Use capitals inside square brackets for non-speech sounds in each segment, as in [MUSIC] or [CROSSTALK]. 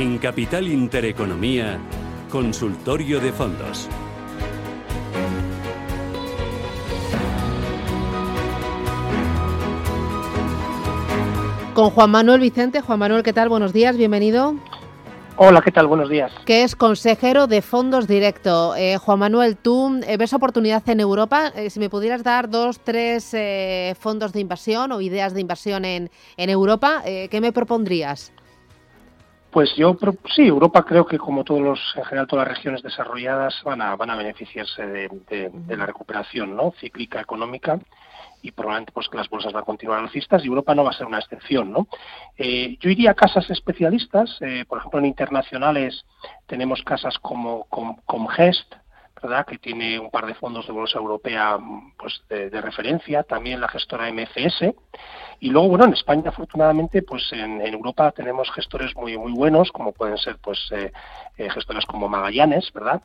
En Capital Intereconomía, Consultorio de Fondos. Con Juan Manuel Vicente. Juan Manuel, ¿qué tal? Buenos días, bienvenido. Hola, ¿qué tal? Buenos días. Que es consejero de fondos directo. Eh, Juan Manuel, tú eh, ves oportunidad en Europa. Eh, si me pudieras dar dos, tres fondos de inversión o ideas de inversión en, en Europa, ¿qué me propondrías? Pues yo sí, Europa creo que como todos los, en general todas las regiones desarrolladas van a, van a beneficiarse de, la recuperación ¿no? cíclica económica y probablemente pues que las bolsas van a continuar alcistas y Europa no va a ser una excepción, ¿no? Eh, yo iría a casas especialistas, eh, por ejemplo en internacionales tenemos casas como Comgest, ¿verdad? que tiene un par de fondos de bolsa europea pues de, referencia, también la gestora MCS y luego bueno en España afortunadamente pues en, Europa tenemos gestores muy muy buenos como pueden ser pues eh, eh gestores como Magallanes, ¿verdad?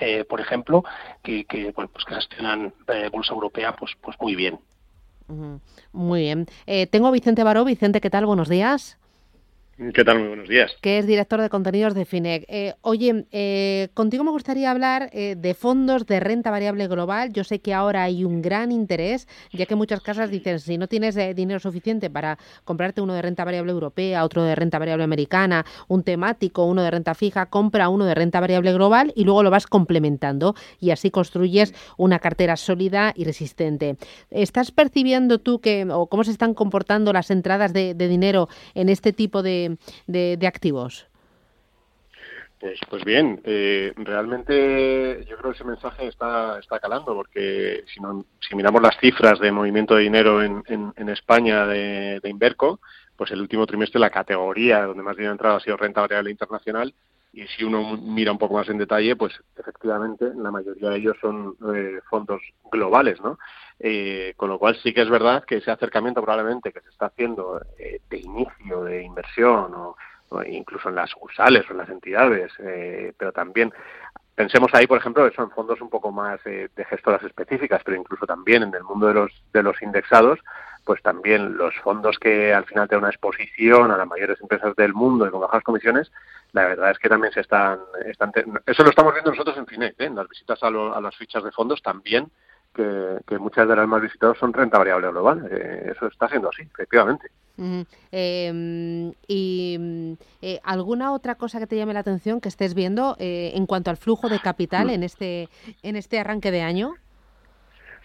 Eh, por ejemplo, que, que, pues que gestionan eh, bolsa europea pues pues muy bien. Muy bien. tengo a Vicente Baró. Vicente, ¿qué tal? Buenos días. ¿Qué tal? Muy buenos días. Que es director de contenidos de FINEC. Eh, oye, eh, contigo me gustaría hablar eh, de fondos de renta variable global. Yo sé que ahora hay un gran interés, ya que muchas casas dicen, si no tienes dinero suficiente para comprarte uno de renta variable europea, otro de renta variable americana, un temático, uno de renta fija, compra uno de renta variable global y luego lo vas complementando y así construyes una cartera sólida y resistente. ¿Estás percibiendo tú que, o cómo se están comportando las entradas de dinero en este tipo de de, activos? Pues, pues bien, eh, realmente yo creo que ese mensaje está, está calando, porque si, no, si miramos las cifras de movimiento de dinero en, en, España de, de, Inverco, pues el último trimestre la categoría donde más dinero ha entrado ha sido renta variable internacional, y si uno mira un poco más en detalle, pues efectivamente la mayoría de ellos son eh, fondos globales, ¿no? Eh, con lo cual sí que es verdad que ese acercamiento probablemente que se está haciendo eh, de inicio de inversión o, incluso en las sucursales o en las entidades, eh, pero también pensemos ahí, por ejemplo, son fondos un poco más de gestoras específicas, pero incluso también en el mundo de los, de los indexados, pues también los fondos que al final tienen una exposición a las mayores empresas del mundo y con bajas comisiones, la verdad es que también se están... están eso lo estamos viendo nosotros en FINEC, en las visitas a, a las fichas de fondos también que, muchas de las más visitadas son renta variable global. Eh, eso está siendo así, efectivamente. Em, ¿Y eh, alguna otra cosa que te llame la atención que estés viendo eh, en cuanto al flujo de capital en este, en este arranque de año?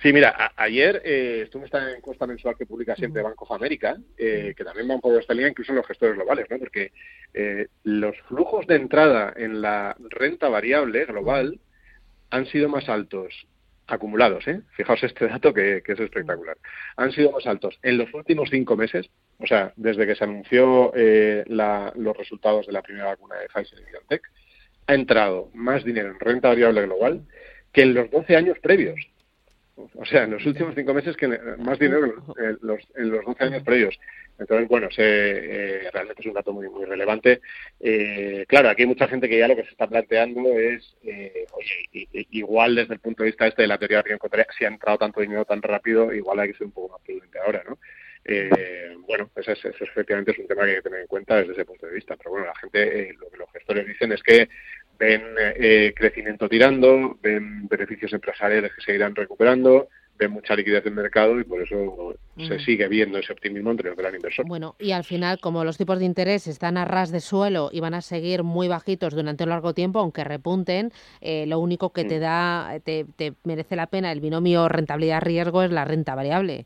Sí, mira, ayer eh, estuve en esta encuesta mensual que publica siempre Banco of America, que también va un poco de esta línea, incluso en los gestores globales, ¿no? Porque los flujos de entrada en la renta variable global han sido más altos acumulados, ¿eh? Fijaos este dato que, es espectacular. Han sido más altos en los últimos cinco meses, o sea, desde que se anunció eh, los resultados de la primera vacuna de Pfizer y BioNTech, ha entrado más dinero en renta variable global que en los 12 años previos. O sea, en los últimos cinco meses que más dinero en los, en los 12 años previos. Entonces, bueno, se, eh, realmente es un dato muy muy relevante. Eh, claro, aquí hay mucha gente que ya lo que se está planteando es, eh, oye, igual desde el punto de vista este de la teoría de riesgo si ha entrado tanto dinero tan rápido, igual hay que ser un poco más prudente ahora, ¿no? bueno, pues eso, efectivamente es un tema que hay que tener en cuenta desde ese punto de vista. Pero bueno, la gente, lo que los gestores dicen es que ven crecimiento tirando, ven beneficios empresariales que seguirán recuperando, ve mucha liquidez en el mercado y por eso se sigue viendo ese optimismo entre el gran inversor. Bueno, y al final, como los tipos de interés están a ras de suelo y van a seguir muy bajitos durante un largo tiempo, aunque repunten, eh, lo único que te da, te, te merece la pena el binomio rentabilidad-riesgo es la renta variable.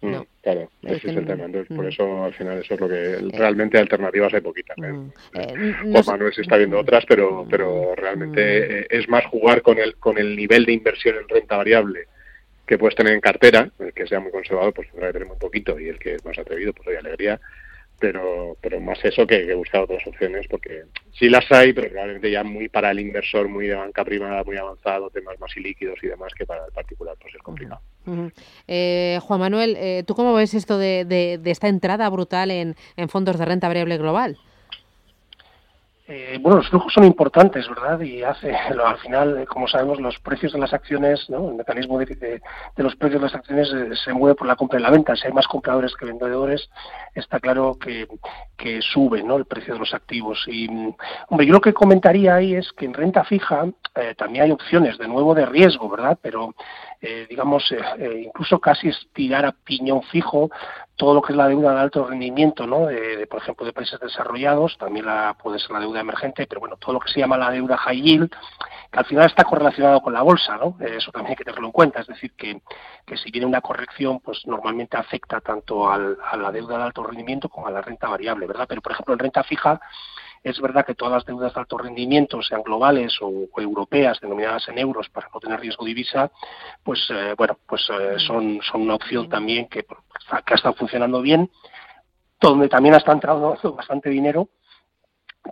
Mm, claro, ese es, el tema. Entonces, por eso al final eso es lo que eh, realmente alternativas hay poquitas. ¿eh? Mm, eh Manuel se está viendo otras, pero pero realmente es más jugar con el con el nivel de inversión en renta variable que puedes tener en cartera, el que sea muy conservador pues tendrá que tener muy poquito y el que es más atrevido pues hay alegría, pero pero más eso que, buscar otras opciones porque sí las hay, pero probablemente ya muy para el inversor, muy de banca privada, muy avanzado, temas más ilíquidos y demás que para el particular pues es complicado. Eh, Juan Manuel, eh, ¿tú cómo ves esto de, de, esta entrada brutal en, en fondos de renta variable global? Eh, bueno, los flujos son importantes, ¿verdad? Y hace, [LAUGHS] al final, como sabemos, los precios de las acciones, ¿no? el mecanismo de, los precios de las acciones eh, se mueve por la compra y la venta. Si hay más compradores que vendedores, está claro que, sube ¿no? el precio de los activos. Y, hombre, yo lo que comentaría ahí es que en renta fija eh, también hay opciones, de nuevo, de riesgo, ¿verdad? Pero eh, digamos, eh, eh, incluso casi estirar a piñón fijo todo lo que es la deuda de alto rendimiento, ¿no? De, por ejemplo, de países desarrollados, también la, puede ser la deuda emergente, pero bueno, todo lo que se llama la deuda high yield, que al final está correlacionado con la bolsa, ¿no? eso también hay que tenerlo en cuenta, es decir, que, que si viene una corrección, pues normalmente afecta tanto al, a la deuda de alto rendimiento como a la renta variable, ¿verdad? Pero, por ejemplo, en renta fija, es verdad que todas las deudas de alto rendimiento, sean globales o, europeas, denominadas en euros para no tener riesgo de divisa, pues eh, bueno, pues eh, son, son una opción también que, que ha estado funcionando bien, donde también ha estado entrando [LAUGHS] bastante dinero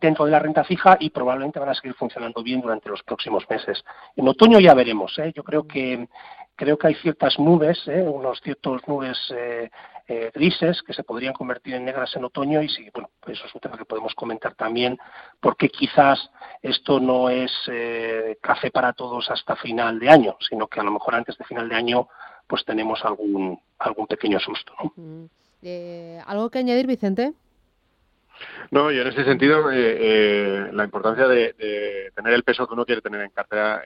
dentro de la renta fija y probablemente van a seguir funcionando bien durante los próximos meses. En otoño ya veremos. ¿eh? Yo creo que creo que hay ciertas nubes, ¿eh? unos ciertos nubes eh, eh, grises que se podrían convertir en negras en otoño y sí, bueno, eso es un tema que podemos comentar también porque quizás esto no es eh, café para todos hasta final de año, sino que a lo mejor antes de final de año pues tenemos algún algún pequeño susto. Mm. Eh, ¿Algo que añadir, Vicente? No, y en ese sentido, eh, eh, la importancia de, tener el peso que uno quiere tener en cartera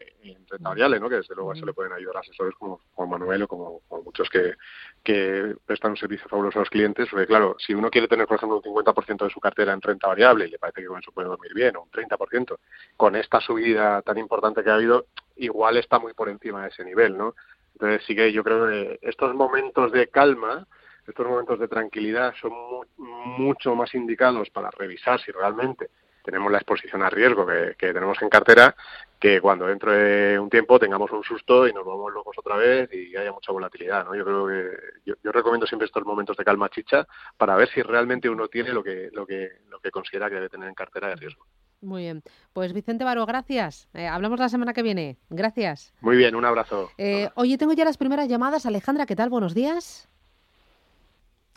renta variable, ¿no? que desde luego eso le pueden ayudar asesores como Juan Manuel o como, muchos que, que, prestan un servicio fabuloso a los clientes, porque claro, si uno quiere tener, por ejemplo, un 50% de su cartera en renta variable y le parece que con eso puede dormir bien, o un 30%, con esta subida tan importante que ha habido, igual está muy por encima de ese nivel, ¿no? Entonces sí que yo creo que estos momentos de calma, estos momentos de tranquilidad son mucho más indicados para revisar si realmente tenemos la exposición a riesgo que, tenemos en cartera que cuando dentro de un tiempo tengamos un susto y nos vamos locos otra vez y haya mucha volatilidad. ¿no? Yo creo que yo, recomiendo siempre estos momentos de calma chicha para ver si realmente uno tiene lo que, lo que, lo que considera que debe tener en cartera de riesgo. Muy bien. Pues Vicente Baro, gracias. Eh, hablamos la semana que viene. Gracias. Muy bien, un abrazo. Eh, oye, tengo ya las primeras llamadas. Alejandra, ¿qué tal? Buenos días.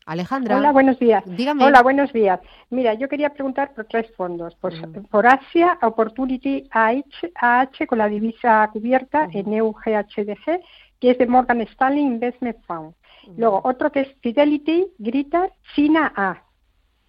Alejandra. Hola, buenos días. Dígame. Hola, buenos días. Mira, yo quería preguntar por tres fondos. Por, mm. por Asia, Opportunity AH, con la divisa cubierta mm. en EUGHDG, que es de Morgan Stanley Investment Fund. Mm. Luego, otro que es Fidelity Greater China A.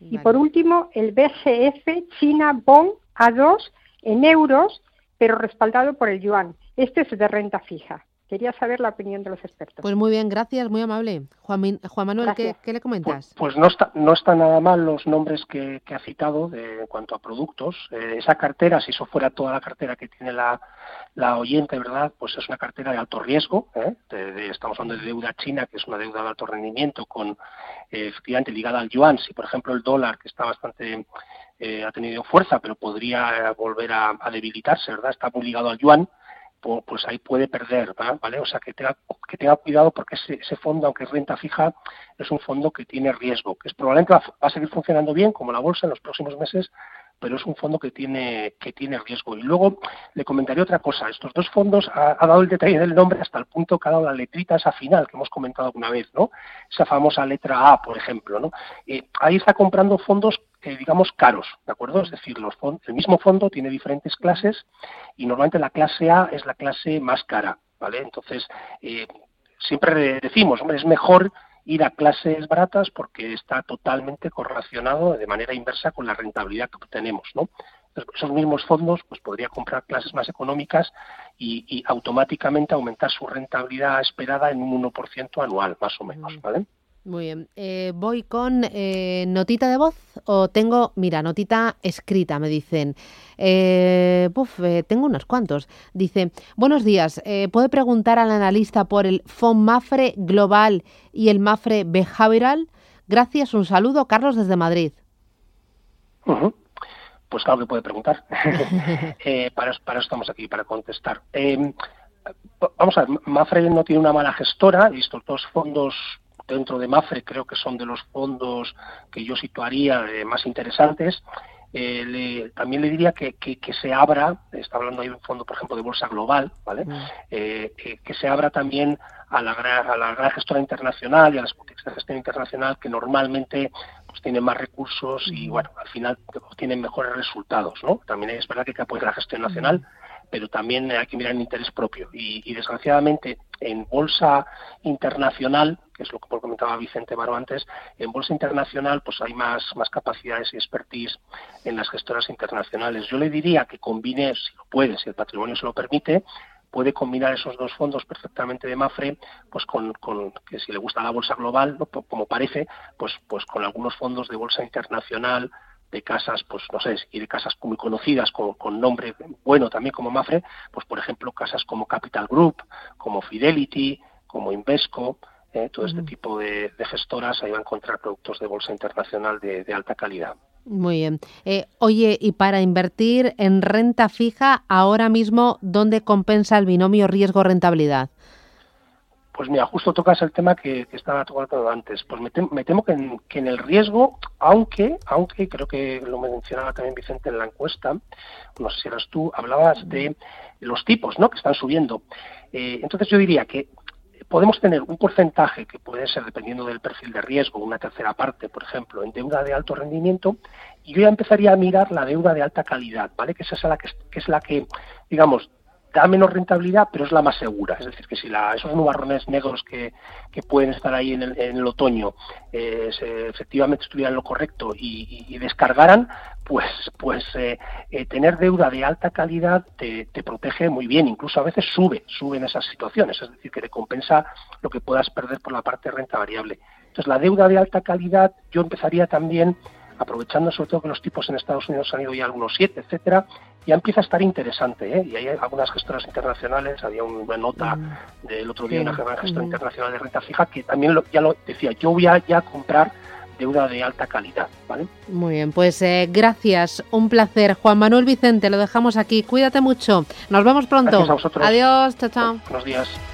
Y por último, el BCF China Bond A2 en euros, pero respaldado por el yuan. Este es de renta fija. Quería saber la opinión de los expertos. Pues muy bien, gracias, muy amable. Juan, Juan Manuel, ¿qué, le comentas? Pues, pues, no está no está nada mal los nombres que, ha citado de, en cuanto a productos. Eh, esa cartera, si eso fuera toda la cartera que tiene la, la oyente, ¿verdad? Pues es una cartera de alto riesgo. ¿eh? estamos hablando de deuda china, que es una deuda de alto rendimiento, con eh, efectivamente ligada al yuan. Si, por ejemplo, el dólar, que está bastante ha tenido fuerza, pero podría volver a, a debilitarse, ¿verdad? Está muy ligado al yuan pues ahí puede perder, ¿vale? O sea, que tenga, que tenga cuidado porque ese, fondo, aunque es renta fija, es un fondo que tiene riesgo, que es probablemente va, a seguir funcionando bien como la bolsa en los próximos meses, pero es un fondo que tiene, que tiene riesgo. Y luego le comentaré otra cosa. Estos dos fondos ha, dado el detalle del nombre hasta el punto que ha dado la letrita esa final que hemos comentado una vez, ¿no? Esa famosa letra A, por ejemplo, ¿no? Eh, ahí está comprando fondos eh, digamos, caros, ¿de acuerdo? Es decir, los el mismo fondo tiene diferentes clases y normalmente la clase A es la clase más cara, ¿vale? Entonces, eh, siempre decimos, hombre, es mejor ir a clases baratas porque está totalmente correlacionado de manera inversa con la rentabilidad que obtenemos, ¿no? esos mismos fondos pues podría comprar clases más económicas y, automáticamente aumentar su rentabilidad esperada en un 1% anual, más o menos, ¿vale? Muy bien. Eh, voy con eh, notita de voz o tengo, mira, notita escrita, me dicen. Eh, tengo unos cuantos. Dice, buenos días. ¿Puede preguntar al analista por el FONMAFRE Global y el MAFRE Behavioral? Gracias, un saludo. Carlos desde Madrid. Pues claro que puede preguntar. [LAUGHS] para, para eso estamos aquí, para contestar vamos a ver, Mafre no tiene una mala gestora, y estos dos fondos dentro de Mafre creo que son de los fondos que yo situaría eh, más interesantes. Eh, también le diría que, se abra, está hablando ahí de un fondo, por ejemplo, de bolsa global, ¿vale? Mm. Eh, que, se abra también a la, a la gran gestora internacional y a las boutiques de gestión internacional que normalmente pues tienen más recursos y, mm. bueno, al final obtienen mejores resultados, ¿no? También es verdad que hay que apoyar la gestión nacional, mm pero también hay que mirar el interés propio. Y, desgraciadamente, en bolsa internacional, que es lo que comentaba Vicente Baro antes, en bolsa internacional pues hay más, más capacidades y expertise en las gestoras internacionales. Yo le diría que combine, si lo puede, si el patrimonio se lo permite, puede combinar esos dos fondos perfectamente de Mafre, pues con, con que si le gusta la bolsa global, como parece, pues, pues con algunos fondos de bolsa internacional, de casas, pues no sé, y de casas muy conocidas con, con, nombre bueno también como Mafre, pues por ejemplo casas como Capital Group, como Fidelity, como Invesco, eh, todo este tipo de, gestoras ahí va a encontrar productos de bolsa internacional de, alta calidad. Muy bien. Eh, oye, y para invertir en renta fija, ahora mismo, ¿dónde compensa el binomio riesgo-rentabilidad? Pues mira, justo tocas el tema que, estaba tocando antes. Pues me, temo que en, el riesgo, aunque, aunque creo que lo mencionaba también Vicente en la encuesta, no sé si eras tú, hablabas de los tipos, ¿no? Que están subiendo. Eh, entonces yo diría que podemos tener un porcentaje que puede ser dependiendo del perfil de riesgo, una tercera parte, por ejemplo, en deuda de alto rendimiento, y yo ya empezaría a mirar la deuda de alta calidad, ¿vale? Que esa es la que, que es la que, digamos, da menos rentabilidad, pero es la más segura. Es decir, que si la, esos nubarrones negros que, que pueden estar ahí en el, otoño eh, efectivamente estuvieran lo correcto y, descargaran, pues, pues eh, eh, tener deuda de alta calidad te, te, protege muy bien. Incluso a veces sube, sube en esas situaciones. Es decir, que te compensa lo que puedas perder por la parte de renta variable. Entonces, la deuda de alta calidad, yo empezaría también aprovechando sobre todo que los tipos en Estados Unidos han ido ya algunos 7, etcétera, ya empieza a estar interesante, ¿eh? Y hay algunas gestoras internacionales, había una nota mm. del otro día de una gestora mm. internacional de renta fija que también ya lo decía, yo voy a ya comprar deuda de alta calidad, ¿vale? Muy bien, pues eh, gracias, un placer. Juan Manuel Vicente, lo dejamos aquí, cuídate mucho, nos vemos pronto. Gracias a vosotros. Adiós, chao, chao. Buenos días.